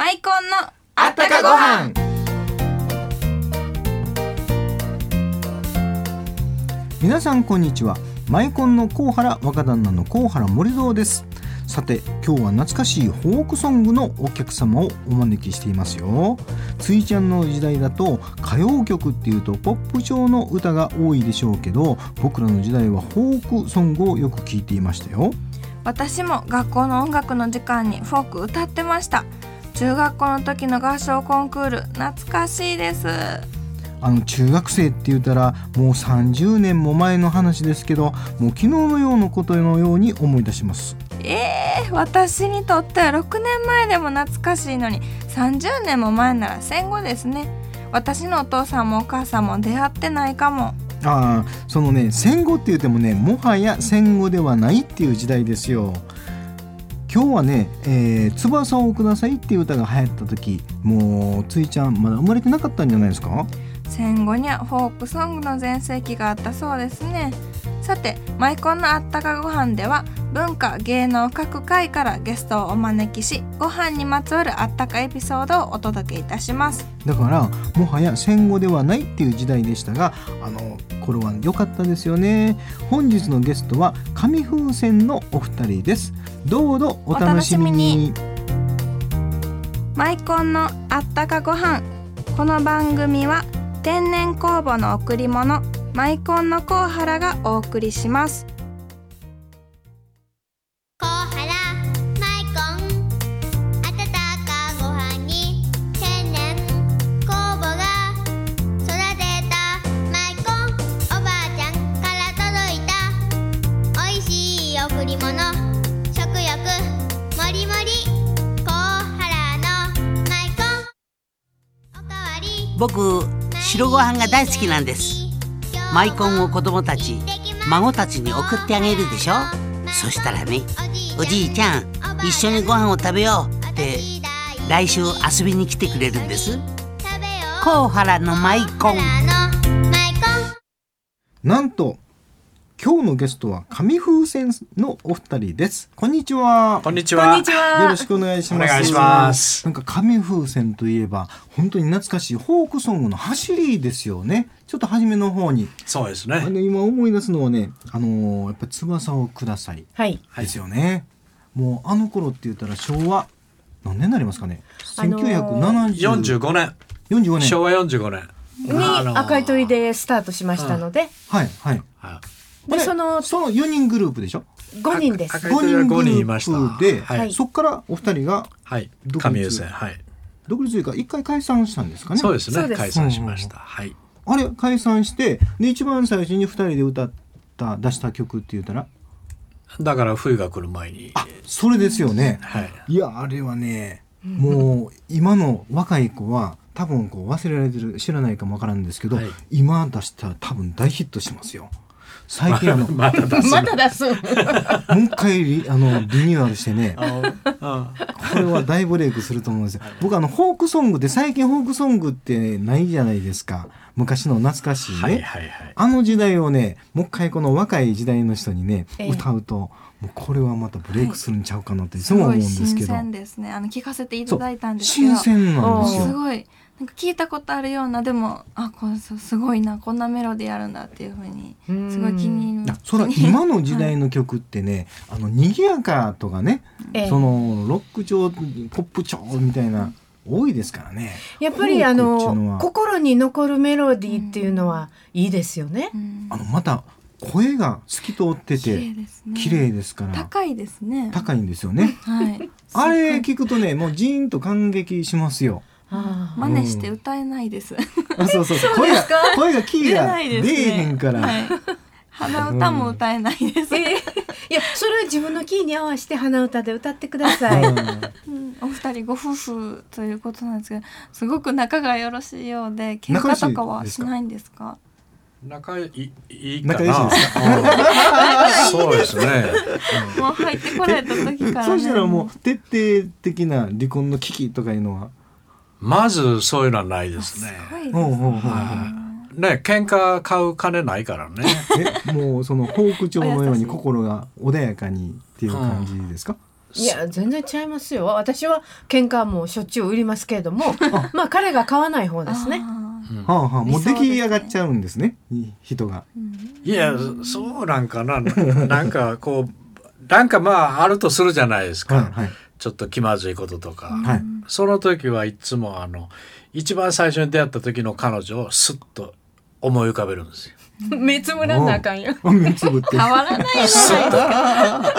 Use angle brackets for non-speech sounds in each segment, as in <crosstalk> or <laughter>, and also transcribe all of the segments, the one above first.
マイコンのあったかご飯。皆さんこんにちは。マイコンの高原若旦那の高原森蔵です。さて今日は懐かしいフォークソングのお客様をお招きしていますよ。ついちゃんの時代だと歌謡曲っていうとポップ調の歌が多いでしょうけど僕らの時代はフォークソングをよく聞いていましたよ。私も学校の音楽の時間にフォーク歌ってました中学校の時の合唱コンクール懐かしいです。あの中学生って言ったらもう30年も前の話ですけどもう昨日のようなことのように思い出します。えー、私にとっては6年前でも懐かしいのに30年も前なら戦後ですね。私のお父さんもお母さんも出会ってないかも。ああそのね戦後って言ってもねもはや戦後ではないっていう時代ですよ今日はね「えー、翼をください」っていう歌が流行った時もうついちゃんまだ生まれてなかったんじゃないですか？戦後にはフォークソングの全盛期があったそうですね。さてマイコンのあったかご飯では文化芸能各界からゲストをお招きしご飯にまつわるあったかエピソードをお届けいたします。だからもはや戦後ではないっていう時代でしたがあのこれは良かったですよね。本日のゲストは紙風船のお二人です。どうぞお楽しみに。マイコンのあったかご飯。この番組は天然酵母の贈り物マイコンのコウハラがお送りします。しい贈り物。食欲。もりもり。コハラのマイコンおかわり。僕白ご飯が大好きなんです。マイコンを子供たち孫たちに送ってあげるでしょ。そしたらねおじいちゃん一緒にご飯を食べよう。って来週遊びに来てくれるんです。甲原のマイコンなんと今日のゲストは紙風船のお二人です。こんにちは。こんにちは。よろしくお願いします。お願いします。なんか紙風船といえば本当に懐かしいフォークソングの走りですよね。ちょっと初めの方に。そうですあね。の今思い出すのはねあのーやっぱ翼をください。はい。ですよね、もうあの頃って言ったら昭和何年になりますかね。あのー1970 45年。45年。昭和45年。にあのー赤い鳥でスタートしましたので、はいはい。はこれでそのその4人グループでしょ？5人です。赤い鳥は5人いました5人グループで、はいそこからお二人がはい独。立。はい。独立というか一回解散したんですかね？そうですね。解散しました。はい。あれ解散してで一番最初に二人で歌った出した曲って言ったら？だから冬が来る前に。それですよね、はい。いやあれはねもう今の若い子は多分こう忘れられてる知らないかもわからんですけど、はい今出したら多分大ヒットしますよ最近あの <laughs> もまだ出す。また出す。う一回リあのリニューアルしてね。あこれは大ブレイクすると思うんですよ。僕あのフォークソングって最近フォークソングってないじゃないですか。昔の懐かしいね、はいはいはい。あの時代をねもう一回この若い時代の人にね、ええ。歌うともうこれはまたブレイクするんちゃうかなっていつすごいも思うんですけど。新鮮ですね。あの聞かせていただいたんですけど。新鮮なんですよ。すごいなんか聞いたことあるようなでもあこれすすごいなこんなメロディーあるんだっていうふうにすごい気に入りあそれは今の時代の曲ってね、あの賑やかとかね、ええ。そのロック調ポップ調みたいな多いですからね。やっぱりあの心に残るメロディーっていうのはいいですよね。うん。あのまた声が透き通って綺麗てですね。綺麗ですから。高いですね。高いんですよね。はい。あれ聞くとねもうジーンと感激しますよ真似して歌えないです。あそうそう。<laughs> そう声が声がキー出がないですね。出えへんから、はい。鼻歌も歌えないです、いやそれは自分のキーに合わせて鼻歌で歌ってください。お二人ご夫婦ということなんですけどすごく仲がよろしいようで喧嘩とかはしないんですか？仲いいいいかな。仲良しですうん <laughs> そうですね。もう入ってこられた時からね。そしたらもう徹底的な離婚の危機とかいうのはまずそういうのはないですね。すすほうほうほうほうね、喧嘩買う金ないからね。えもうそのフォーク調のように心が穏やかにっていう感じですか、いや全然違いますよ。私は喧嘩はもうしょっちゅう売りますけれどもまあ彼が買わない方ですね。はあはあもう出来上がっちゃうんですねい人が。いやそうなんかな。なんかこうなんかまああるとするじゃないですか、はいはいちょっと気まずいこととか、はいその時はいつもあの一番最初に出会った時の彼女をスッと思い浮かべるんですよ。<laughs> 目つぶらんなあかんよあ目つぶって変わらないじゃない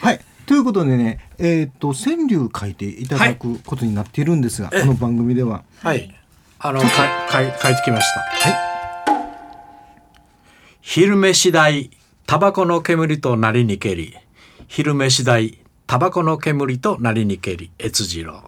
<laughs> はい。ということでね、えっ、と川柳書いていただくことになっているんですが、この番組では、はい。あの、かかい書いてきました。はい。昼飯代、タバコの煙となりにけり。昼飯代、タバコの煙となりにけり。越次郎。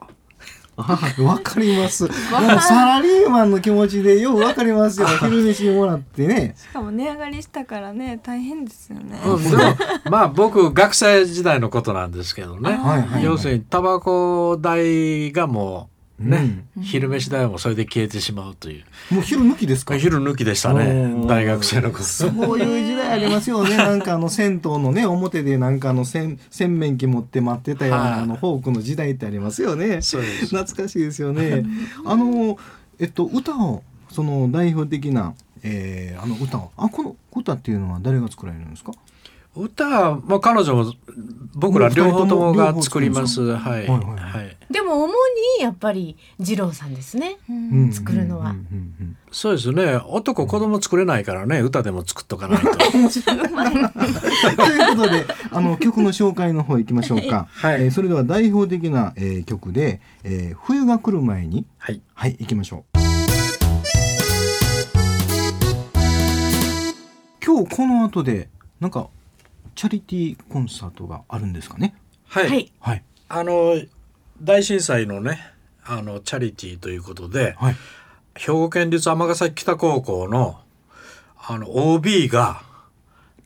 あ <laughs> わかります。サラリーマンの気持ちでようわかりますよ。<laughs> 昼飯もらってね。しかも値上がりしたからね大変ですよね、うん、でも、まあ僕、学生時代のことなんですけどね。はいはい要するに、タバコ代がもう、ね、昼飯代もそれで消えてしまうという。もう昼抜きですか？昼抜きでしたおねー。大学生の頃。そういう時代ありますよね。なんかあの銭湯のね表でなんかあの洗洗面器持って待ってたような、はいあのフォークの時代ってありますよね。そうです懐かしいですよね。あのえっと歌をその代表的な、えー、あの歌をあこの歌っていうのは誰が作られるんですか？歌は、まあ、彼女も僕ら両方ともが作ります。はい。はいはいはい。でも主にやっぱり二郎さんですねうん作るのはうんうんうんそうですね。男子供作れないからね、歌でも作っとかないと。う <laughs> んということであの曲の紹介の方行きましょうか。<laughs> はいえーそれでは代表的な、えー、曲で、えー、冬が来る前にはい。はい行きましょう。今日この後でなんかチャリティーコンサートがあるんですかね？はい。はいはいあの、大震災のね、あの、チャリティーということで、はい。兵庫県立尼崎北高校の、あの、OB が、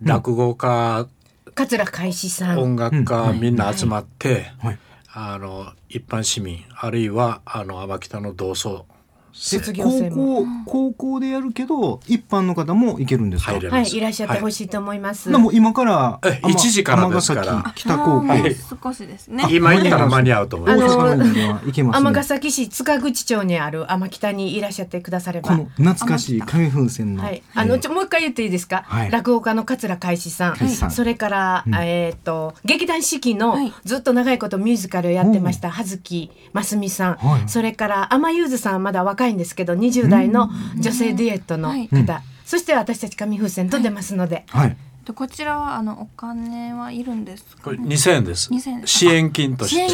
落語家、桂海志さん。音楽家、うん。みんな集まって、はい。あの、一般市民、あるいは、あの、天北の同窓生卒業高生も。校高校でやるけど一般の方も行けるんですか？入れます。はいいらっしゃってほしいと思います、でも今からえ尼1時からですから。北高校、はい。少しですね。今行ったら間に合うと思い大ます。尼崎市塚口町にある天北にいらっしゃってくだされば。この懐かしい紙風船の。はい、あのえーちょもう一回言っていいですか、はい。落語家の桂海志さん、海志さん。それから、うん。えっ、と劇団四季の、はい。ずっと長いことミュージカルをやってました葉月真澄さん、はい。それから天優ずさんはまだ若いんですけど20代の女性デュエットのはい。方、そして私たち紙風船と出ますので、はい。でこちらはあのお金はいるんですか、これね、2000円です。2000円。支援金として。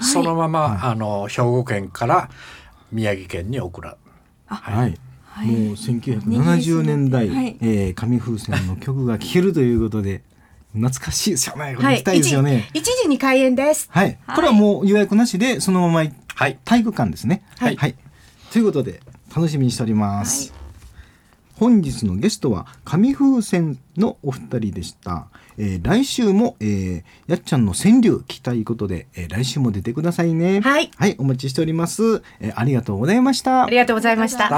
そのまま、はい。あの兵庫県から宮城県に送らはい。はい。もう1970年代、はい。えー紙風船の曲が聴けるということで懐かしいですよね。これたいですよね。1, 時に開演です。はい。これはもう予約なしでそのままはい。体育館ですね。はいということで楽しみにしております。本日のゲストは紙風船のお二人でした。えー来週も、えーやっちゃんの川柳聞きたいことで、えー来週も出てくださいね。はいはい、お待ちしております。えーありがとうございましたあり。がとうございました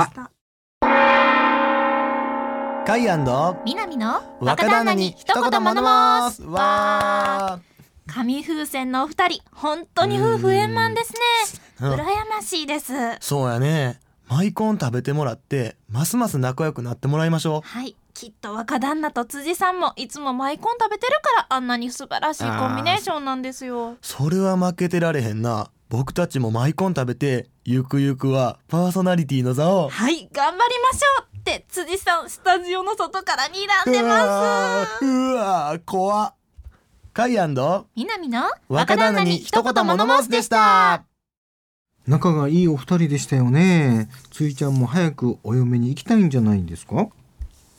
カイアンド南の若旦那に一言物申すわ紙風船のお二人本当に夫婦円満ですね。うん。羨ましいです。そうやね。マイコン食べてもらってますます仲良くなってもらいましょはい。きっと若旦那と辻さんもいつもマイコン食べてるからあんなに素晴らしいコンビネーションなんですよ。うそれは負けてられへんな。僕たちもマイコン食べてゆくゆくはパーソナリティの座を。はい。頑張りましょうって辻さんスタジオの外から睨んでます。うわー怖っカイアンド南の若旦那に一言物申すでした仲がいいお二人でしたよね。ついちゃんも早くお嫁に行きたいんじゃないんですか？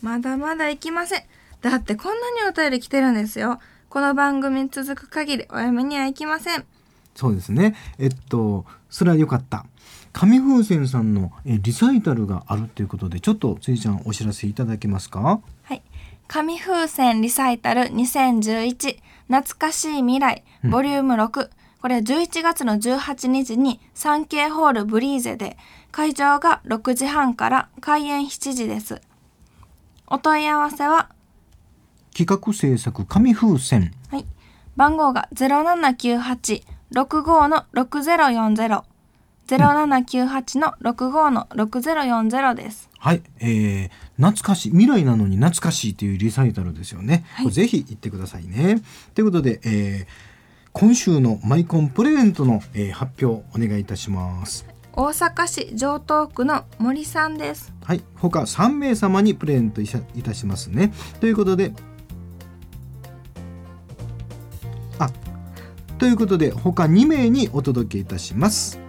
まだまだ行きませんだってこんなにお便り来てるんですよこの番組続く限りお嫁には行きませんそうですね。えっと、それは良かった。紙風船さんのえリサイタルがあるということで、ちょっとついちゃんお知らせいただけますか？はい。紙風船リサイタル2011懐かしい未来ボリューム6、これ11月の18日に 3K ホールブリーゼで会場が6時半から開演7時です。お問い合わせは企画制作紙風船。はい。番号が0798-65の6040 0798の65の6040です。はい、えー、懐かしい未来なのに懐かしいというリサイタルですよね、これぜひ行ってくださいね。ということで、えー、今週のマイコンプレゼントの、えー発表お願いいたします。大阪市城東区の森さんです。はい。他3名様にプレゼントいたしますね。ということであということで他2名にお届けいたします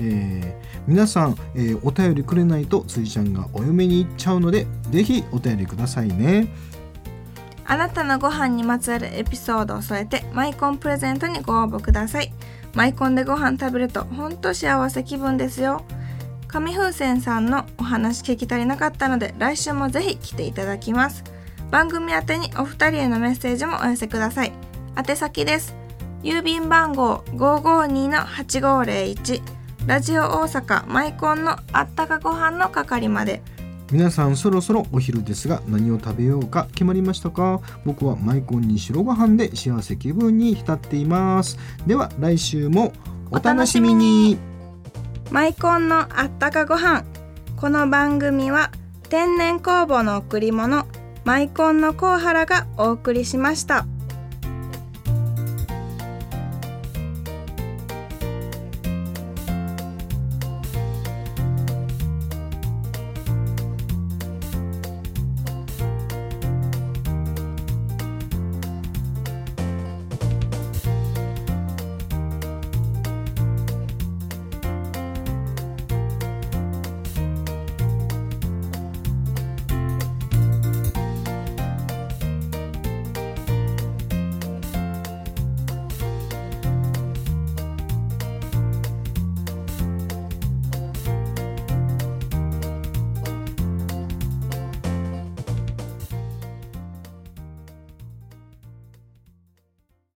えー皆さん、えーお便りくれないとついちゃんがお嫁に行っちゃうのでぜひお便りくださいね。あなたのご飯にまつわるエピソードを添えてマイコンプレゼントにご応募ください。マイコンでご飯食べるとほんと幸せ気分ですよ。紙風船さんのお話聞き足りなかったので来週もぜひ来ていただきます。番組宛てにお二人へのメッセージもお寄せください。宛先です。郵便番号552-8501ラジオ大阪マイコンのあったかご飯の係まで。皆さんそろそろお昼ですが何を食べようか決まりましたか？僕はマイコンに白ご飯で幸せ気分に浸っています。では来週もお楽しみに。マイコンのあったかご飯。この番組は天然酵母の贈り物マイコンのコウハラがお送りしました。